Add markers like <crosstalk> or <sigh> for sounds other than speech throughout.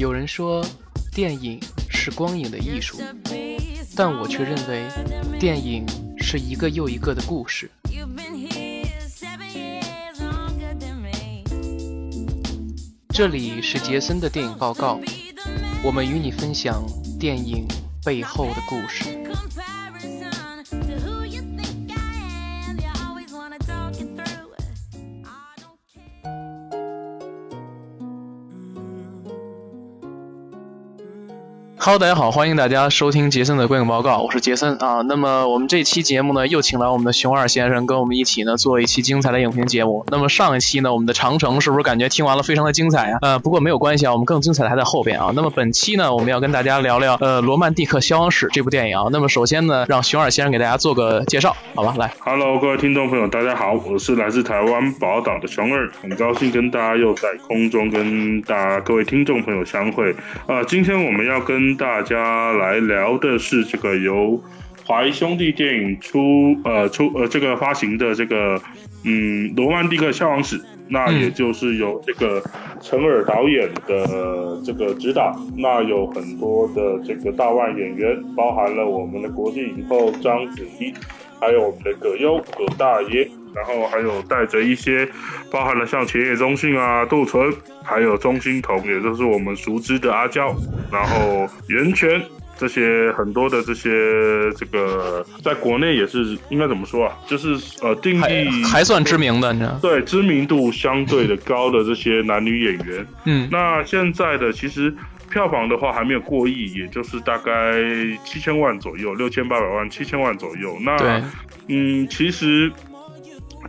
有人说，电影是光影的艺术，但我却认为，电影是一个又一个的故事。这里是杰森的电影报告，我们与你分享电影背后的故事。Hello，大家好，欢迎大家收听杰森的观影报告，我是杰森啊。那么我们这期节目呢，又请来我们的熊二先生跟我们一起呢做一期精彩的影评节目。那么上一期呢，我们的长城是不是感觉听完了非常的精彩呀？呃，不过没有关系啊，我们更精彩的还在后边啊。那么本期呢，我们要跟大家聊聊呃《罗曼蒂克消亡史》这部电影啊。那么首先呢，让熊二先生给大家做个介绍，好吧？来，Hello，各位听众朋友，大家好，我是来自台湾宝岛的熊二，很高兴跟大家又在空中跟大家各位听众朋友相会。呃，今天我们要跟大家。来聊的是这个由华谊兄弟电影出呃出呃这个发行的这个嗯罗曼蒂克消亡史，那也就是由这个陈尔导演的这个指导，那有很多的这个大腕演员，包含了我们的国际影后章子怡，还有我们的葛优葛大爷，然后还有带着一些包含了像前野忠信啊杜淳，还有钟欣桐，也就是我们熟知的阿娇，然后袁泉。这些很多的这些这个，在国内也是应该怎么说啊？就是呃，定义还算知名的，你知道？对，知名度相对的高的这些男女演员。嗯，那现在的其实票房的话还没有过亿，也就是大概七千万左右，六千八百万、七千万左右。那嗯，其实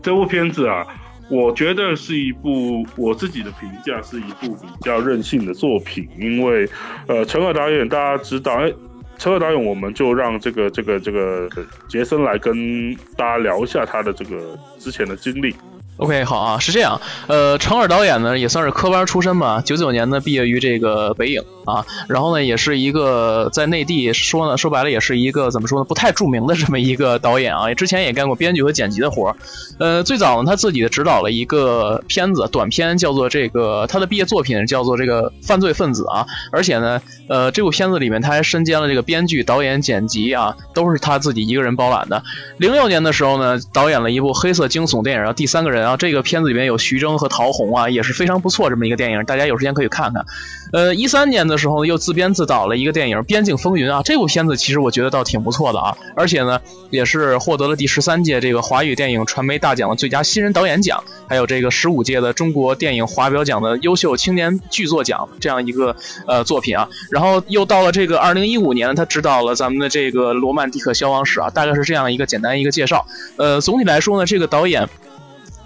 这部片子啊。我觉得是一部我自己的评价是一部比较任性的作品，因为，呃，陈赫导演大家知道，哎，陈赫导演，我们就让这个这个这个杰森来跟大家聊一下他的这个之前的经历。OK，好啊，是这样，呃，程耳导演呢也算是科班出身吧，九九年呢毕业于这个北影啊，然后呢也是一个在内地说呢说白了也是一个怎么说呢不太著名的这么一个导演啊，之前也干过编剧和剪辑的活儿，呃，最早呢他自己的指导了一个片子短片叫做这个他的毕业作品叫做这个犯罪分子啊，而且呢，呃，这部片子里面他还身兼了这个编剧、导演、剪辑啊，都是他自己一个人包揽的。零六年的时候呢，导演了一部黑色惊悚电影《第三个人》然后。这个片子里面有徐峥和陶虹啊，也是非常不错这么一个电影，大家有时间可以看看。呃，一三年的时候又自编自导了一个电影《边境风云》啊，这部片子其实我觉得倒挺不错的啊，而且呢也是获得了第十三届这个华语电影传媒大奖的最佳新人导演奖，还有这个十五届的中国电影华表奖的优秀青年剧作奖这样一个呃作品啊。然后又到了这个二零一五年，他执导了咱们的这个《罗曼蒂克消亡史》啊，大概是这样一个简单一个介绍。呃，总体来说呢，这个导演。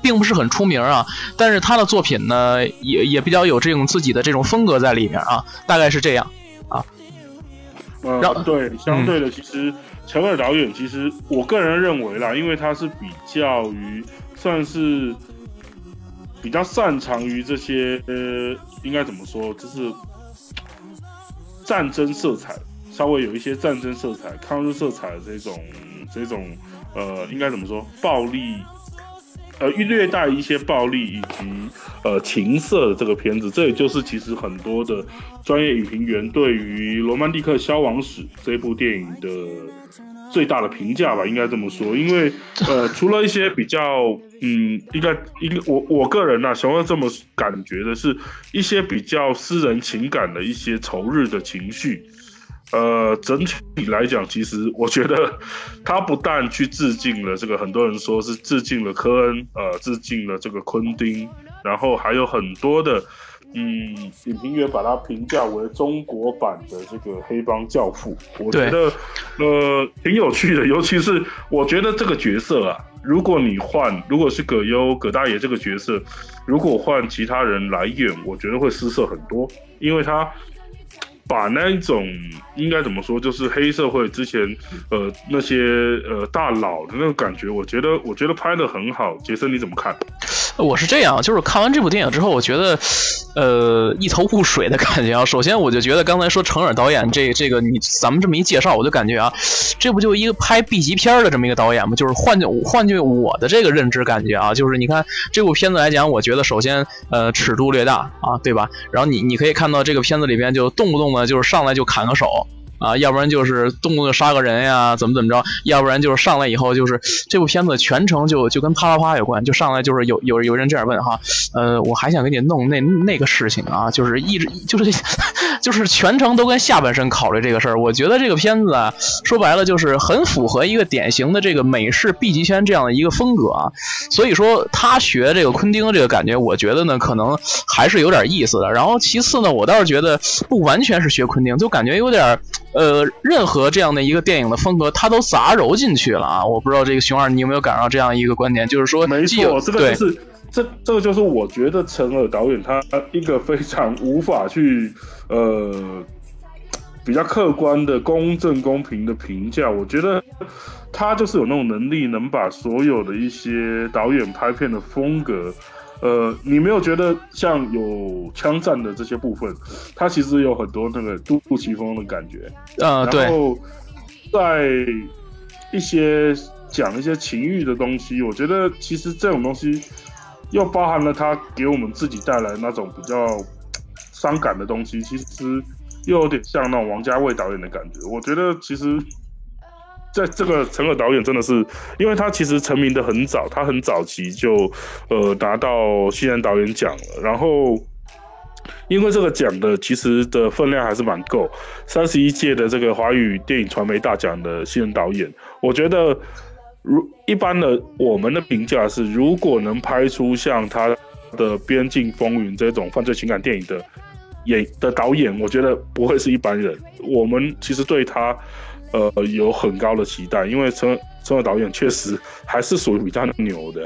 并不是很出名啊，但是他的作品呢，也也比较有这种自己的这种风格在里面啊，大概是这样啊。呃，对，相对的，其实陈尔导演，其实我个人认为啦，因为他是比较于算是比较擅长于这些呃，应该怎么说，就是战争色彩，稍微有一些战争色彩、抗日色彩的这种这种呃，应该怎么说，暴力。呃，略带一些暴力以及呃情色的这个片子，这也就是其实很多的专业影评员对于《罗曼蒂克消亡史》这部电影的最大的评价吧，应该这么说。因为呃，除了一些比较嗯，应该应该我我个人呢，想要这么感觉的是一些比较私人情感的一些仇日的情绪。呃，整体来讲，其实我觉得他不但去致敬了这个，很多人说是致敬了科恩，呃，致敬了这个昆汀，然后还有很多的，嗯，影评员把他评价为中国版的这个黑帮教父。我觉得，呃，挺有趣的，尤其是我觉得这个角色啊，如果你换，如果是葛优葛大爷这个角色，如果换其他人来演，我觉得会失色很多，因为他。把那一种应该怎么说，就是黑社会之前呃那些呃大佬的那个感觉，我觉得我觉得拍的很好。杰森你怎么看？<laughs> 我是这样，就是看完这部电影之后，我觉得，呃，一头雾水的感觉啊。首先，我就觉得刚才说程耳导演这这个，你咱们这么一介绍，我就感觉啊，这不就一个拍 B 级片的这么一个导演吗？就是换句换句我的这个认知感觉啊，就是你看这部片子来讲，我觉得首先呃尺度略大啊，对吧？然后你你可以看到这个片子里边就动不动的就是上来就砍个手。啊，要不然就是动不动杀个人呀，怎么怎么着？要不然就是上来以后就是这部片子全程就就跟啪啪啪有关，就上来就是有有有人这样问哈，呃，我还想给你弄那那个事情啊，就是一直就是就是全程都跟下半身考虑这个事儿。我觉得这个片子啊，说白了就是很符合一个典型的这个美式 B 级片这样的一个风格啊。所以说他学这个昆汀这个感觉，我觉得呢可能还是有点意思的。然后其次呢，我倒是觉得不完全是学昆汀，就感觉有点。呃，任何这样的一个电影的风格，他都杂糅进去了啊！我不知道这个熊二，你有没有感受到这样一个观点？就是说，没错，这个就是这这个就是我觉得陈尔导演他一个非常无法去呃比较客观的、公正、公平的评价。我觉得他就是有那种能力，能把所有的一些导演拍片的风格。呃，你没有觉得像有枪战的这些部分，他其实有很多那个杜杜琪峰的感觉。啊，对。然后在一些讲一些情欲的东西，我觉得其实这种东西又包含了他给我们自己带来那种比较伤感的东西，其实又有点像那种王家卫导演的感觉。我觉得其实。在这个陈尔导演真的是，因为他其实成名的很早，他很早期就呃拿到新人导演奖了。然后因为这个奖的其实的分量还是蛮够，三十一届的这个华语电影传媒大奖的新人导演，我觉得如一般的我们的评价是，如果能拍出像他的《边境风云》这种犯罪情感电影的演的导演，我觉得不会是一般人。我们其实对他。呃，有很高的期待，因为陈陈导演确实还是属于比较牛的。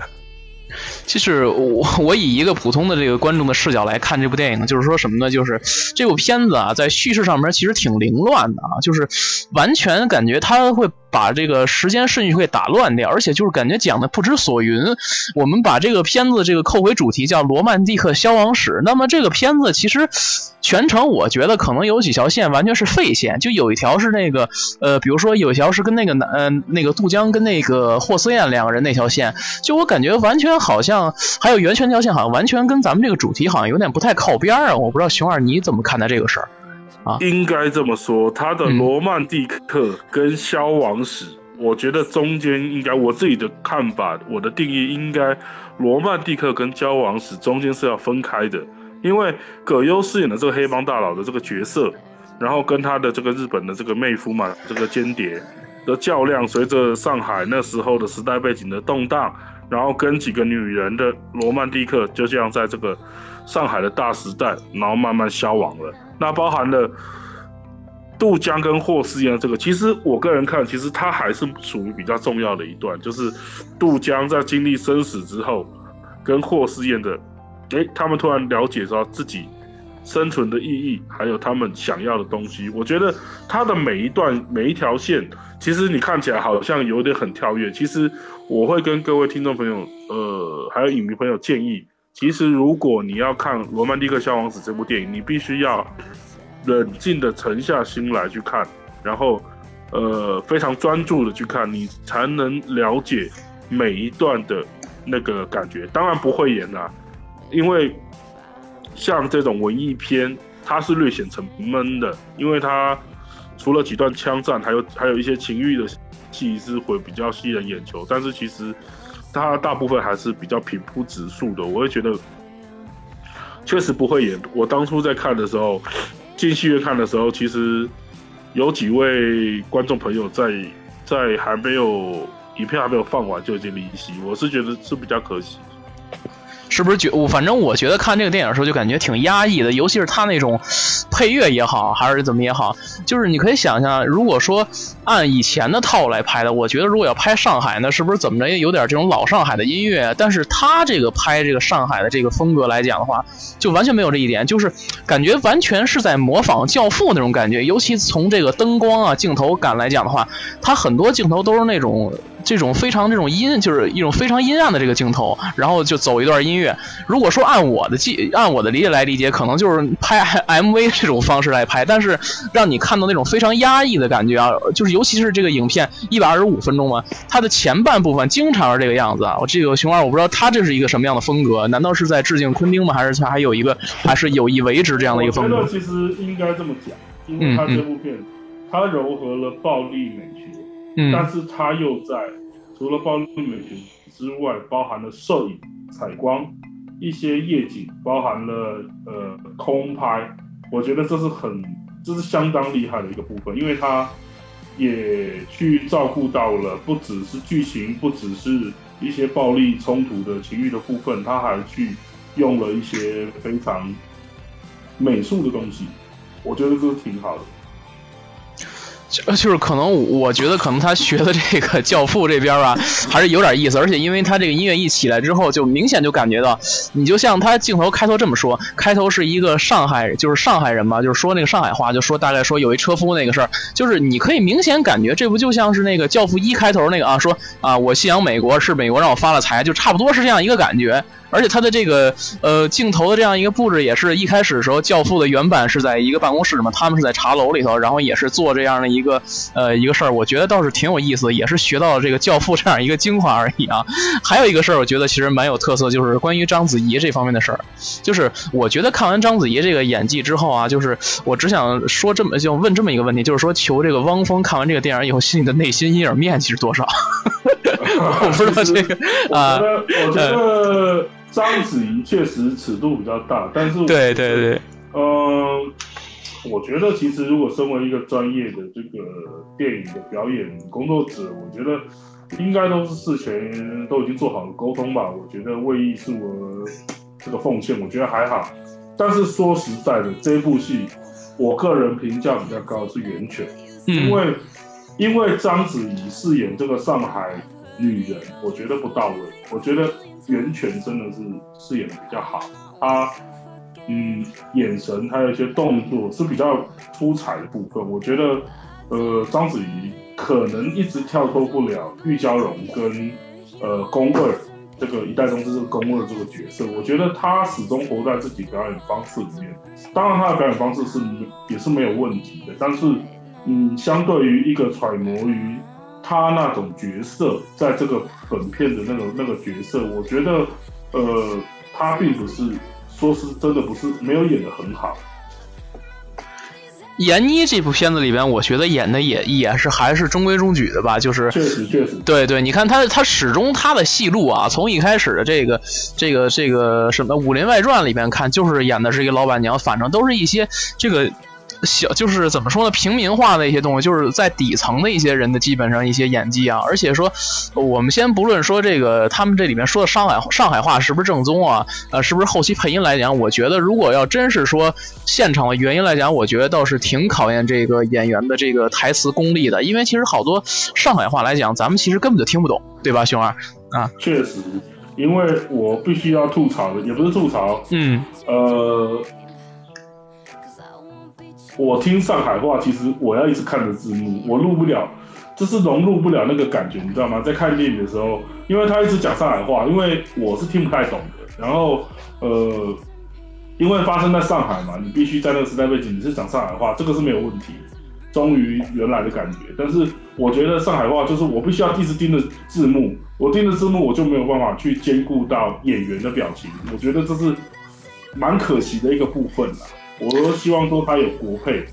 其实我我以一个普通的这个观众的视角来看这部电影，就是说什么呢？就是这部片子啊，在叙事上面其实挺凌乱的啊，就是完全感觉他会。把这个时间顺序会打乱掉，而且就是感觉讲的不知所云。我们把这个片子这个扣回主题叫《罗曼蒂克消亡史》，那么这个片子其实全程我觉得可能有几条线完全是废线，就有一条是那个呃，比如说有一条是跟那个男呃那个杜江跟那个霍思燕两个人那条线，就我感觉完全好像还有袁泉那条线，好像完全跟咱们这个主题好像有点不太靠边啊。我不知道熊二你怎么看待这个事儿？应该这么说，他的罗曼蒂克跟消亡史，我觉得中间应该我自己的看法，我的定义应该罗曼蒂克跟消亡史中间是要分开的，因为葛优饰演的这个黑帮大佬的这个角色，然后跟他的这个日本的这个妹夫嘛，这个间谍的较量，随着上海那时候的时代背景的动荡，然后跟几个女人的罗曼蒂克就这样在这个上海的大时代，然后慢慢消亡了。那包含了杜江跟霍思燕这个，其实我个人看，其实他还是属于比较重要的一段，就是杜江在经历生死之后，跟霍思燕的，哎，他们突然了解到自己生存的意义，还有他们想要的东西。我觉得他的每一段每一条线，其实你看起来好像有点很跳跃。其实我会跟各位听众朋友，呃，还有影迷朋友建议。其实，如果你要看《罗曼蒂克消亡史》这部电影，你必须要冷静的沉下心来去看，然后，呃，非常专注的去看，你才能了解每一段的那个感觉。当然不会演啊，因为像这种文艺片，它是略显沉闷的，因为它除了几段枪战，还有还有一些情欲的戏是会比较吸人眼球，但是其实。它大部分还是比较平铺直述的，我会觉得确实不会演。我当初在看的时候，进戏院看的时候，其实有几位观众朋友在在还没有影片还没有放完就已经离席，我是觉得是比较可惜。是不是觉我反正我觉得看这个电影的时候就感觉挺压抑的，尤其是他那种配乐也好，还是怎么也好，就是你可以想象，如果说按以前的套路来拍的，我觉得如果要拍上海，那是不是怎么着也有点这种老上海的音乐？但是他这个拍这个上海的这个风格来讲的话，就完全没有这一点，就是感觉完全是在模仿《教父》那种感觉，尤其从这个灯光啊、镜头感来讲的话，他很多镜头都是那种。这种非常这种阴，就是一种非常阴暗的这个镜头，然后就走一段音乐。如果说按我的记，按我的理解来理解，可能就是拍 <laughs> MV 这种方式来拍，但是让你看到那种非常压抑的感觉啊，就是尤其是这个影片一百二十五分钟嘛，它的前半部分经常是这个样子啊。我这个熊二我不知道他这是一个什么样的风格，难道是在致敬昆汀吗？还是他还有一个还是有意为之这样的一个风格？其实应该这么讲，因为他这部片它糅合了暴力美但是它又在除了暴力美学之外，包含了摄影、采光、一些夜景，包含了呃空拍，我觉得这是很这是相当厉害的一个部分，因为它也去照顾到了不只是剧情，不只是一些暴力冲突的情欲的部分，它还去用了一些非常美术的东西，我觉得这是挺好的。就就是可能，我觉得可能他学的这个《教父》这边吧，还是有点意思。而且因为他这个音乐一起来之后，就明显就感觉到，你就像他镜头开头这么说，开头是一个上海，就是上海人嘛，就是说那个上海话，就说大概说有一车夫那个事儿，就是你可以明显感觉，这不就像是那个《教父》一开头那个啊，说啊我信仰美国，是美国让我发了财，就差不多是这样一个感觉。而且他的这个呃镜头的这样一个布置，也是一开始的时候，教父的原版是在一个办公室嘛，他们是在茶楼里头，然后也是做这样的一个呃一个事儿，我觉得倒是挺有意思，也是学到了这个教父这样一个精华而已啊。还有一个事儿，我觉得其实蛮有特色，就是关于章子怡这方面的事儿。就是我觉得看完章子怡这个演技之后啊，就是我只想说这么就问这么一个问题，就是说求这个汪峰看完这个电影以后，心里的内心阴影面积是多少？<laughs> 我不知道这个啊，我觉得。章子怡确实尺度比较大，但是对对对，嗯，我觉得其实如果身为一个专业的这个电影的表演工作者，我觉得应该都是事前都已经做好了沟通吧。我觉得为艺术而这个奉献，我觉得还好。但是说实在的，这部戏我个人评价比较高是《源泉》，因为因为章子怡饰演这个上海女人，我觉得不到位，我觉得。袁泉真的是饰演的比较好，他嗯眼神还有一些动作是比较出彩的部分。我觉得呃章子怡可能一直跳脱不了玉娇龙跟呃宫二这个一代宗师这个宫二这个角色。我觉得他始终活在自己表演方式里面。当然他的表演方式是也是没有问题的，但是嗯相对于一个揣摩于。他那种角色，在这个本片的那个那个角色，我觉得，呃，他并不是说是真的不是没有演的很好。闫妮这部片子里边，我觉得演的也也是还是中规中矩的吧，就是确实确实，对对，你看他他始终他的戏路啊，从一开始的这个这个这个什么《武林外传》里边看，就是演的是一个老板娘，反正都是一些这个。小就是怎么说呢？平民化的一些东西，就是在底层的一些人的基本上一些演技啊。而且说，我们先不论说这个他们这里面说的上海上海话是不是正宗啊？呃，是不是后期配音来讲？我觉得如果要真是说现场的原因来讲，我觉得倒是挺考验这个演员的这个台词功力的。因为其实好多上海话来讲，咱们其实根本就听不懂，对吧，熊二？啊，确实，因为我必须要吐槽的，也不是吐槽，嗯，呃。我听上海话，其实我要一直看着字幕，我录不了，就是融入不了那个感觉，你知道吗？在看电影的时候，因为他一直讲上海话，因为我是听不太懂的。然后，呃，因为发生在上海嘛，你必须在那个时代背景，你是讲上海话，这个是没有问题，忠于原来的感觉。但是我觉得上海话就是我必须要一直盯着字幕，我盯着字幕，我就没有办法去兼顾到演员的表情，我觉得这是蛮可惜的一个部分了。我都希望说他有国配。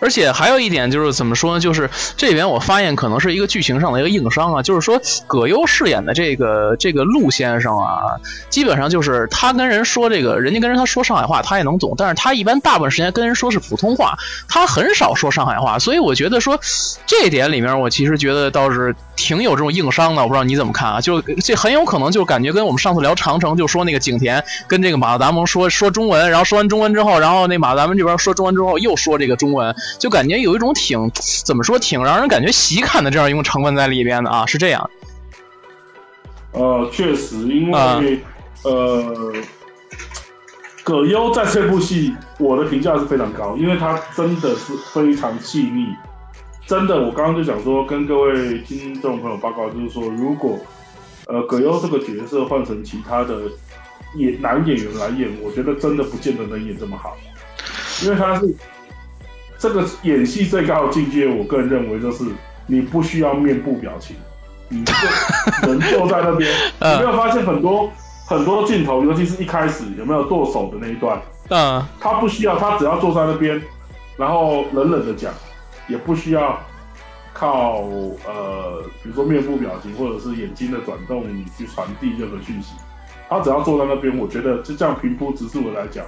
而且还有一点就是怎么说呢？就是这里边我发现可能是一个剧情上的一个硬伤啊，就是说葛优饰演的这个这个陆先生啊，基本上就是他跟人说这个，人家跟人他说上海话，他也能懂，但是他一般大部分时间跟人说是普通话，他很少说上海话，所以我觉得说这点里面，我其实觉得倒是挺有这种硬伤的。我不知道你怎么看啊？就这很有可能就感觉跟我们上次聊长城，就说那个景甜跟这个马达蒙说说中文，然后说完中文之后，然后那马达蒙这边说中文之后又说这个中文。就感觉有一种挺怎么说，挺让人感觉喜感的这样一种成分在里边的啊，是这样。呃，确实，因为呃，葛优在这部戏，我的评价是非常高，因为他真的是非常细腻，真的，我刚刚就想说，跟各位听众朋友报告，就是说，如果呃葛优这个角色换成其他的演男演员来演，我觉得真的不见得能演这么好，因为他是这个演戏最高的境界。我个人认为，就是你不需要面部表情，<laughs> 你就能坐在那边。<laughs> 你没有发现很多很多镜头，尤其是一开始有没有剁手的那一段？嗯，他不需要，他只要坐在那边，然后冷冷的讲，也不需要靠呃，比如说面部表情或者是眼睛的转动你去传递任何讯息。他只要坐在那边，我觉得就这样平铺直述的来讲，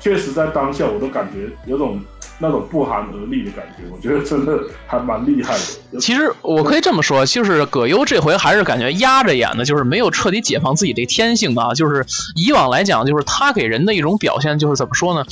确实在当下我都感觉有种那种不寒而栗的感觉。我觉得真的还蛮厉害的。其实我可以这么说，就是葛优这回还是感觉压着演的，就是没有彻底解放自己这天性啊。就是以往来讲，就是他给人的一种表现，就是怎么说呢？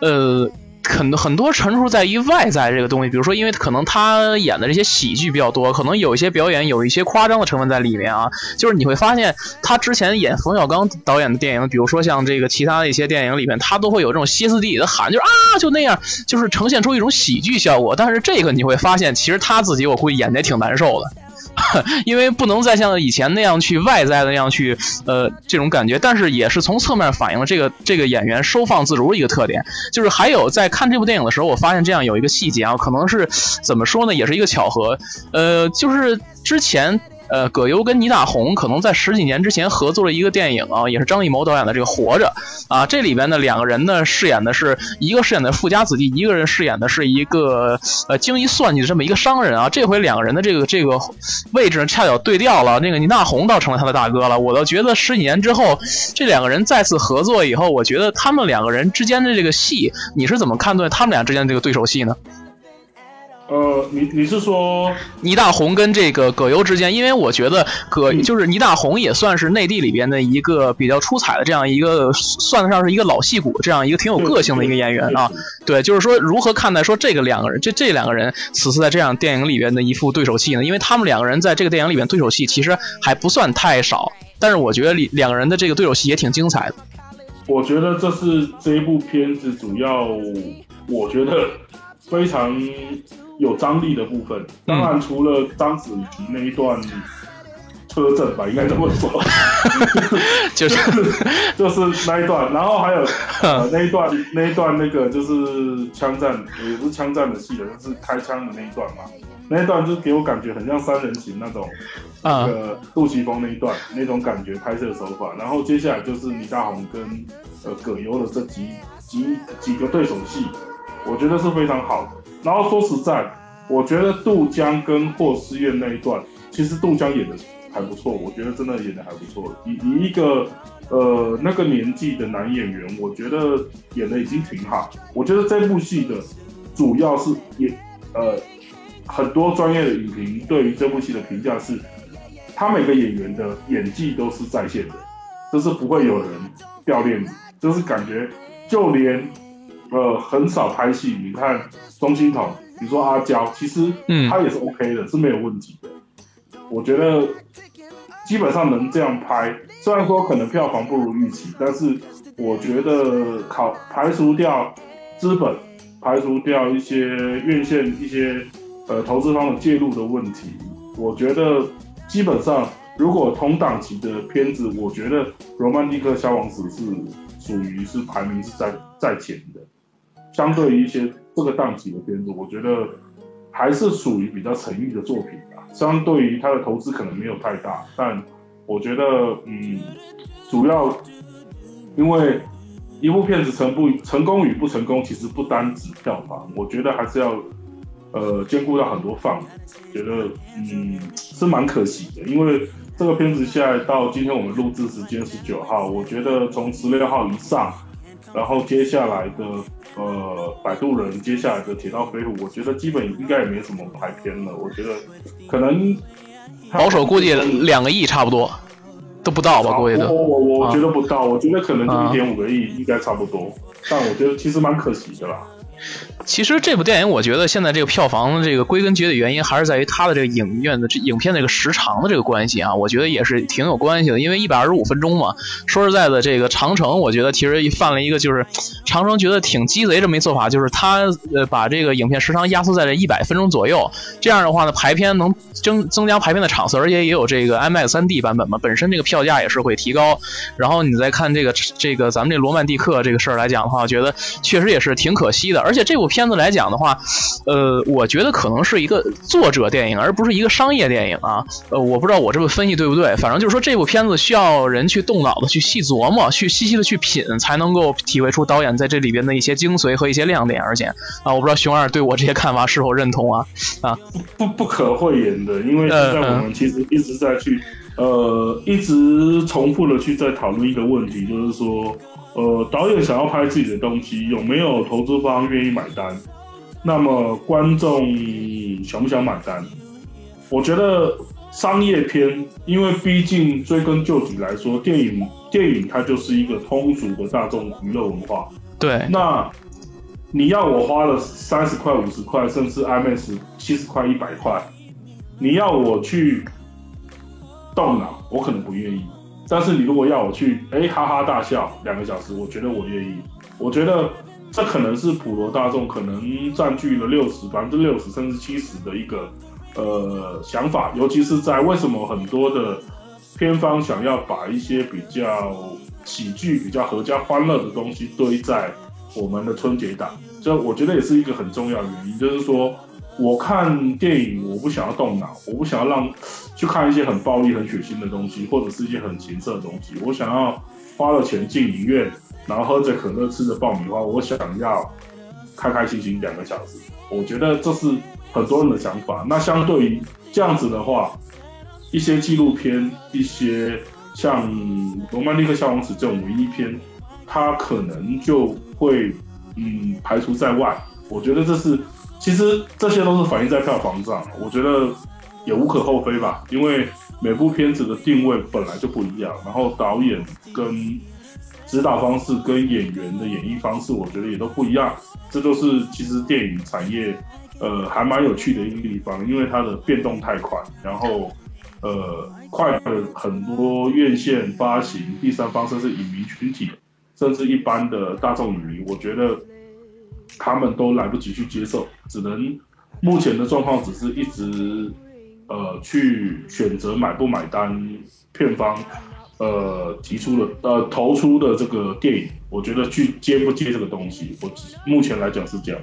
呃。很很多陈述在于外在这个东西，比如说，因为可能他演的这些喜剧比较多，可能有一些表演有一些夸张的成分在里面啊。就是你会发现，他之前演冯小刚导演的电影，比如说像这个其他的一些电影里面，他都会有这种歇斯底里的喊，就是啊，就那样，就是呈现出一种喜剧效果。但是这个你会发现，其实他自己我估计演的也挺难受的。<laughs> 因为不能再像以前那样去外在的那样去，呃，这种感觉，但是也是从侧面反映了这个这个演员收放自如的一个特点。就是还有在看这部电影的时候，我发现这样有一个细节啊，可能是怎么说呢，也是一个巧合，呃，就是之前。呃，葛优跟倪大红可能在十几年之前合作了一个电影啊，也是张艺谋导演的这个《活着》啊。这里边呢两个人呢，饰演的是一个饰演的富家子弟，一个人饰演的是一个呃精于算计的这么一个商人啊。这回两个人的这个这个位置恰巧对调了，那个倪大红倒成了他的大哥了。我倒觉得十几年之后，这两个人再次合作以后，我觉得他们两个人之间的这个戏，你是怎么看待他们俩之间的这个对手戏呢？呃，你你是说倪大红跟这个葛优之间？因为我觉得葛就是倪大红也算是内地里边的一个比较出彩的这样一个，算得上是一个老戏骨，这样一个挺有个性的一个演员啊。对，就是说如何看待说这个两个人，这这两个人此次在这样电影里边的一副对手戏呢？因为他们两个人在这个电影里边对手戏其实还不算太少，但是我觉得里两个人的这个对手戏也挺精彩的。我觉得这是这一部片子主要，我觉得非常。有张力的部分，当然除了章子怡那一段车震吧，应该这么说，<laughs> 就是 <laughs> 就是那一段，然后还有呃那一段那一段那个就是枪战，也不是枪战的戏了，就是开枪的那一段嘛，那一段就给我感觉很像三人行那种，那个杜琪峰那一段那种感觉拍摄手法，然后接下来就是倪大红跟呃葛优的这几几几个对手戏，我觉得是非常好的。然后说实在，我觉得杜江跟霍思燕那一段，其实杜江演的还不错，我觉得真的演的还不错。以以一个呃那个年纪的男演员，我觉得演的已经挺好。我觉得这部戏的主要是演呃很多专业的影评对于这部戏的评价是，他每个演员的演技都是在线的，就是不会有人掉链子，就是感觉就连。呃，很少拍戏。你看钟欣桐，比如说阿娇，其实他也是 OK 的，是没有问题的。我觉得基本上能这样拍，虽然说可能票房不如预期，但是我觉得考排除掉资本，排除掉一些院线一些呃投资方的介入的问题，我觉得基本上如果同档期的片子，我觉得《罗曼蒂克消亡史》是属于是排名是在在前的。相对于一些这个档期的片子，我觉得还是属于比较诚意的作品吧。相对于它的投资可能没有太大，但我觉得，嗯，主要因为一部片子成不成功与不成功，其实不单指票房，我觉得还是要呃兼顾到很多范围。觉得嗯是蛮可惜的，因为这个片子现在到今天我们录制时间十九号，我觉得从十六号以上。然后接下来的呃，摆渡人，接下来的铁道飞虎，我觉得基本应该也没什么排片了。我觉得可能保守估计两个亿差不多，都不到吧？估计我我我觉得不到，我觉得可能就一点五个亿应该差不多。但我觉得其实蛮可惜的啦。其实这部电影，我觉得现在这个票房的，这个归根结底原因还是在于它的这个影院的这影片这个时长的这个关系啊，我觉得也是挺有关系的。因为一百二十五分钟嘛，说实在的，这个长城，我觉得其实犯了一个就是长城觉得挺鸡贼这么一做法，就是他呃把这个影片时长压缩在这一百分钟左右，这样的话呢，排片能增增加排片的场次，而且也有这个 IMAX 3D 版本嘛，本身这个票价也是会提高。然后你再看这个这个咱们这罗曼蒂克这个事儿来讲的话，我觉得确实也是挺可惜的。而且这部片。子来讲的话，呃，我觉得可能是一个作者电影，而不是一个商业电影啊。呃，我不知道我这么分析对不对，反正就是说这部片子需要人去动脑子、去细琢磨、去细细的去品，才能够体会出导演在这里边的一些精髓和一些亮点。而且啊，我不知道熊二对我这些看法是否认同啊？啊，不不不可讳言的，因为现在我们其实一直在去呃，一直重复的去在讨论一个问题，就是说。呃，导演想要拍自己的东西，有没有投资方愿意买单？那么观众想不想买单？我觉得商业片，因为毕竟追根究底来说，电影电影它就是一个通俗的大众娱乐文化。对。那你要我花了三十块、五十块，甚至 IMAX 七十块、一百块，你要我去动脑，我可能不愿意。但是你如果要我去，哎，哈哈大笑两个小时，我觉得我愿意。我觉得这可能是普罗大众可能占据了六十百分之六十甚至七十的一个呃想法，尤其是在为什么很多的片方想要把一些比较喜剧、比较合家欢乐的东西堆在我们的春节档，这我觉得也是一个很重要的原因，就是说。我看电影，我不想要动脑，我不想要让去看一些很暴力、很血腥的东西，或者是一些很情色的东西。我想要花了钱进影院，然后喝着可乐，吃着爆米花，我想要开开心心两个小时。我觉得这是很多人的想法。那相对于这样子的话，一些纪录片，一些像《罗曼蒂克消亡史》这种文艺片，它可能就会嗯排除在外。我觉得这是。其实这些都是反映在票房上，我觉得也无可厚非吧，因为每部片子的定位本来就不一样，然后导演跟指导方式跟演员的演绎方式，我觉得也都不一样。这都是其实电影产业呃还蛮有趣的一个地方，因为它的变动太快，然后呃快的很多院线发行、第三方甚至影迷群体，甚至一般的大众影迷，我觉得。他们都来不及去接受，只能目前的状况只是一直呃去选择买不买单，片方呃提出的呃投出的这个电影，我觉得去接不接这个东西，我目前来讲是这样。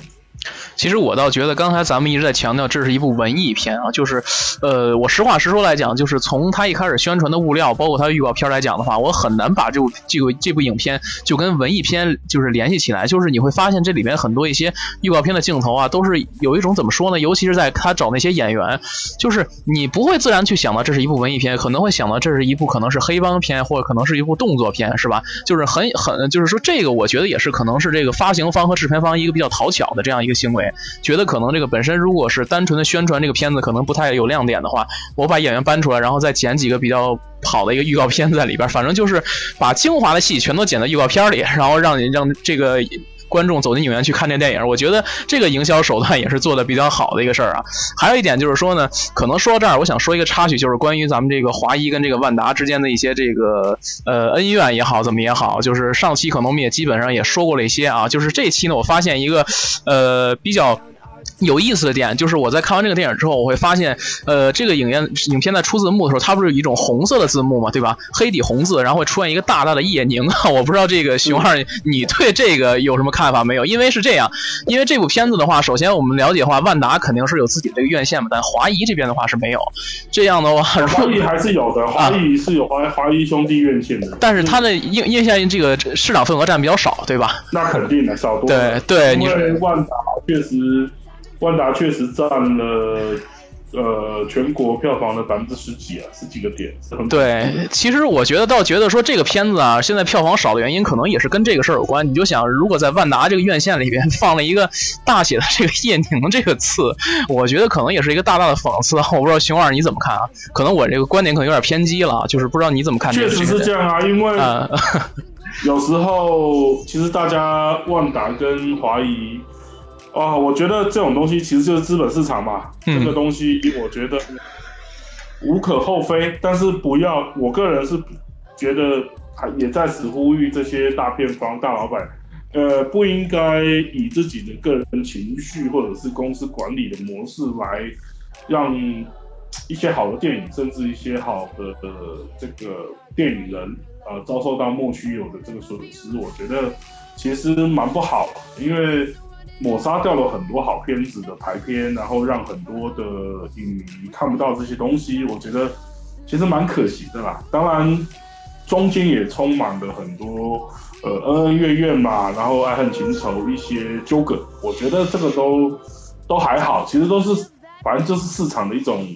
其实我倒觉得，刚才咱们一直在强调这是一部文艺片啊，就是，呃，我实话实说来讲，就是从他一开始宣传的物料，包括他预告片来讲的话，我很难把这部这个这部影片就跟文艺片就是联系起来。就是你会发现这里面很多一些预告片的镜头啊，都是有一种怎么说呢？尤其是在他找那些演员，就是你不会自然去想到这是一部文艺片，可能会想到这是一部可能是黑帮片，或者可能是一部动作片，是吧？就是很很就是说这个，我觉得也是可能是这个发行方和制片方一个比较讨巧的这样一个行为。觉得可能这个本身如果是单纯的宣传这个片子可能不太有亮点的话，我把演员搬出来，然后再剪几个比较好的一个预告片在里边，反正就是把精华的戏全都剪到预告片里，然后让你让这个观众走进影院去看这电影。我觉得这个营销手段也是做的比较好的一个事儿啊。还有一点就是说呢，可能说到这儿，我想说一个插曲，就是关于咱们这个华谊跟这个万达之间的一些这个呃恩怨也好，怎么也好，就是上期可能我们也基本上也说过了一些啊，就是这期呢，我发现一个呃比较。有意思的点就是我在看完这个电影之后，我会发现，呃，这个影院影片在出字幕的时候，它不是一种红色的字幕嘛，对吧？黑底红字，然后会出现一个大大的叶宁啊，<laughs> 我不知道这个熊二，你对这个有什么看法没有？因为是这样，因为这部片子的话，首先我们了解的话，万达肯定是有自己的院线嘛，但华谊这边的话是没有。这样的话，华谊还是有的，华谊是有华华谊兄弟院线的，但是它的院院线这个市场份额占比较少，对吧？那肯定的，少多。对对，因为万达确实。万达确实占了呃全国票房的百分之十几啊，十几个点，对。其实我觉得倒觉得说这个片子啊，现在票房少的原因，可能也是跟这个事儿有关。你就想，如果在万达这个院线里边放了一个大写的这个叶宁这个字，<laughs> 我觉得可能也是一个大大的讽刺。我不知道熊二你怎么看啊？可能我这个观点可能有点偏激了，就是不知道你怎么看。确实是这样啊，因为有时候其实大家万达跟华谊。啊，我觉得这种东西其实就是资本市场嘛，这个东西我觉得无可厚非，但是不要，我个人是觉得还也在此呼吁这些大片方、大老板，呃，不应该以自己的个人情绪或者是公司管理的模式来让一些好的电影，甚至一些好的这个电影人，呃，遭受到莫须有的这个损失，我觉得其实蛮不好，因为。抹杀掉了很多好片子的排片，然后让很多的影迷看不到这些东西，我觉得其实蛮可惜的啦。当然，中间也充满了很多呃恩恩怨怨嘛，然后爱恨情仇一些纠葛，我觉得这个都都还好，其实都是反正就是市场的一种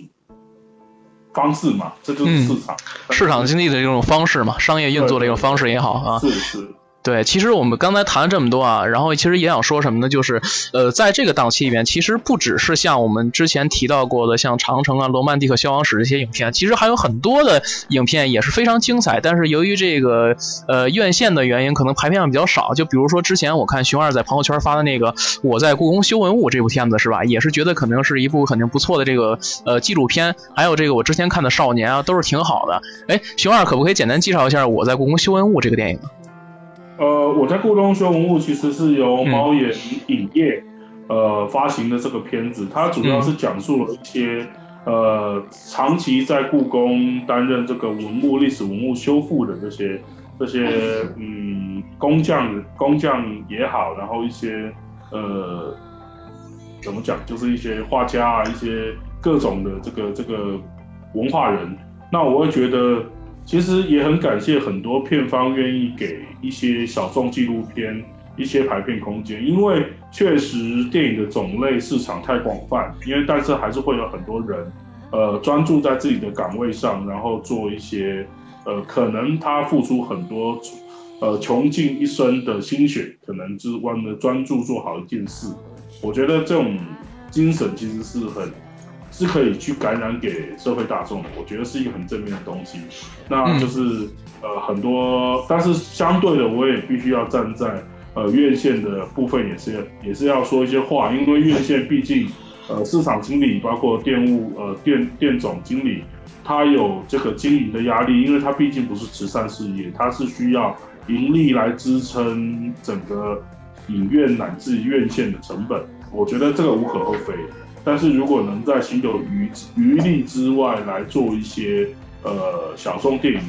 方式嘛，这就是市场市场经济的一种方式嘛，商业运作的一种方式也好啊。是是。对，其实我们刚才谈了这么多啊，然后其实也想说什么呢？就是，呃，在这个档期里面，其实不只是像我们之前提到过的，像《长城》啊、《罗曼蒂克消亡史》这些影片，其实还有很多的影片也是非常精彩。但是由于这个呃院线的原因，可能排片量比较少。就比如说之前我看熊二在朋友圈发的那个《我在故宫修文物》这部片子是吧？也是觉得可能是一部肯定不错的这个呃纪录片。还有这个我之前看的《少年》啊，都是挺好的。哎，熊二可不可以简单介绍一下《我在故宫修文物》这个电影？呃，我在故宫修文物其实是由猫眼影业呃发行的这个片子，它主要是讲述了一些呃长期在故宫担任这个文物历史文物修复的这些这些嗯工匠工匠也好，然后一些呃怎么讲，就是一些画家啊，一些各种的这个这个文化人，那我会觉得。其实也很感谢很多片方愿意给一些小众纪录片一些排片空间，因为确实电影的种类市场太广泛，因为但是还是会有很多人，呃，专注在自己的岗位上，然后做一些，呃，可能他付出很多，呃，穷尽一生的心血，可能是为了专注做好一件事。我觉得这种精神其实是很。是可以去感染给社会大众的，我觉得是一个很正面的东西。那就是呃很多，但是相对的，我也必须要站在呃院线的部分，也是也是要说一些话，因为院线毕竟呃市场经理，包括店务呃店店总经理，他有这个经营的压力，因为他毕竟不是慈善事业，他是需要盈利来支撑整个影院乃至院线的成本。我觉得这个无可厚非。但是如果能在行有余余力之外来做一些呃小众电影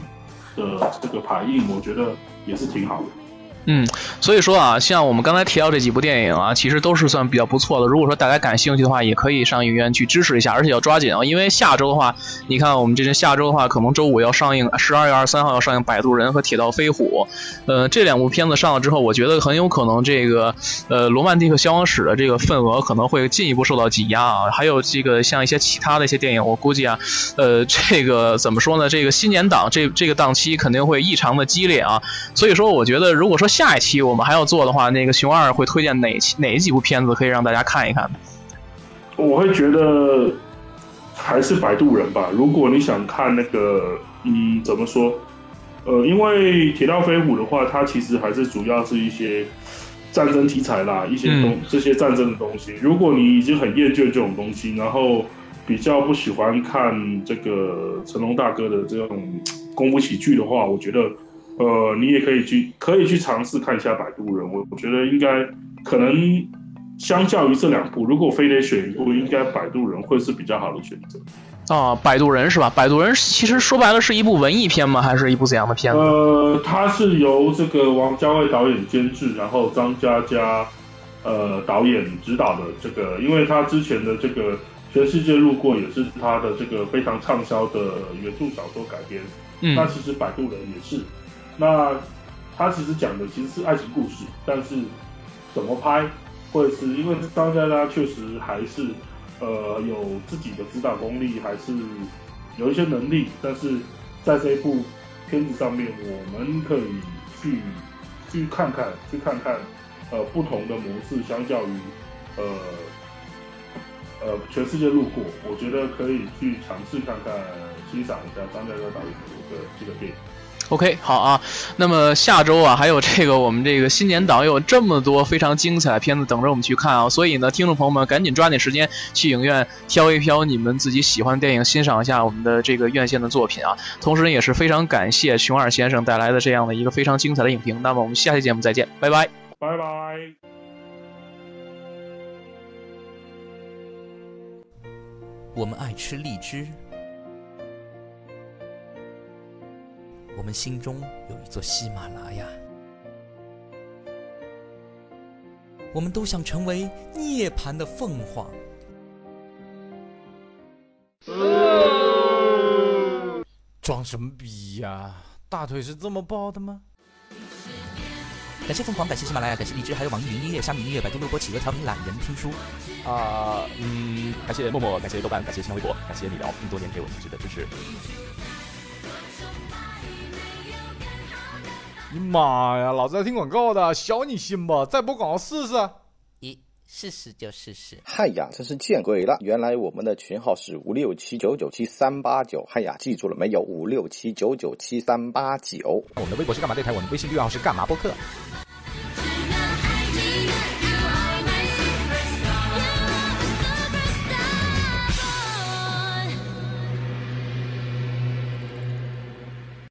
的这个排映，我觉得也是挺好的。嗯，所以说啊，像我们刚才提到这几部电影啊，其实都是算比较不错的。如果说大家感兴趣的话，也可以上影院去支持一下，而且要抓紧啊，因为下周的话，你看我们这是下周的话，可能周五要上映，十二月二十三号要上映《摆渡人》和《铁道飞虎》。呃，这两部片子上了之后，我觉得很有可能这个呃《罗曼蒂克消亡史》的这个份额可能会进一步受到挤压啊。还有这个像一些其他的一些电影，我估计啊，呃，这个怎么说呢？这个新年档这这个档期肯定会异常的激烈啊。所以说，我觉得如果说下一期我们还要做的话，那个熊二会推荐哪期哪几部片子可以让大家看一看？我会觉得还是《摆渡人》吧。如果你想看那个，嗯，怎么说？呃，因为《铁道飞虎》的话，它其实还是主要是一些战争题材啦，一些东这些战争的东西。如果你已经很厌倦这种东西，然后比较不喜欢看这个成龙大哥的这种功夫喜剧的话，我觉得。呃，你也可以去，可以去尝试看一下《摆渡人》。我我觉得应该可能相较于这两部，如果非得选一部，应该《摆渡人》会是比较好的选择。啊，《摆渡人》是吧？《摆渡人》其实说白了是一部文艺片吗？还是一部怎样的片子？呃，它是由这个王家卫导演监制，然后张嘉佳呃导演指导的这个，因为他之前的这个《全世界路过》也是他的这个非常畅销的原著小说改编。嗯，那其实《摆渡人》也是。那他其实讲的其实是爱情故事，但是怎么拍，或者是因为张嘉佳确实还是呃有自己的指导功力，还是有一些能力，但是在这一部片子上面，我们可以去去看看，去看看呃不同的模式，相较于呃呃全世界路过，我觉得可以去尝试看看，欣赏一下张嘉佳导演的这个这个电影。OK，好啊。那么下周啊，还有这个我们这个新年档有这么多非常精彩的片子等着我们去看啊。所以呢，听众朋友们赶紧抓紧时间去影院挑一挑你们自己喜欢的电影，欣赏一下我们的这个院线的作品啊。同时呢也是非常感谢熊二先生带来的这样的一个非常精彩的影评。那么我们下期节目再见，拜拜，拜拜。我们爱吃荔枝。我们心中有一座喜马拉雅，我们都想成为涅槃的凤凰。装什么逼呀？大腿是这么抱的吗？感谢凤凰，感谢喜马拉雅，感谢荔枝，还有网易云音乐、虾米音乐、百度录播、企鹅调频、懒人听书。啊，嗯，感谢默默，感谢豆瓣，感谢新浪微博，感谢你聊这么多年给我一直的支持。你妈呀！老子在听广告的，小你心吧！再播广告试试。一试试就试试。嗨呀，真是见鬼了！原来我们的群号是五六七九九七三八九。嗨呀，记住了没有？五六七九九七三八九。我们的微博是干嘛电台？我们的微信订阅号是干嘛播客？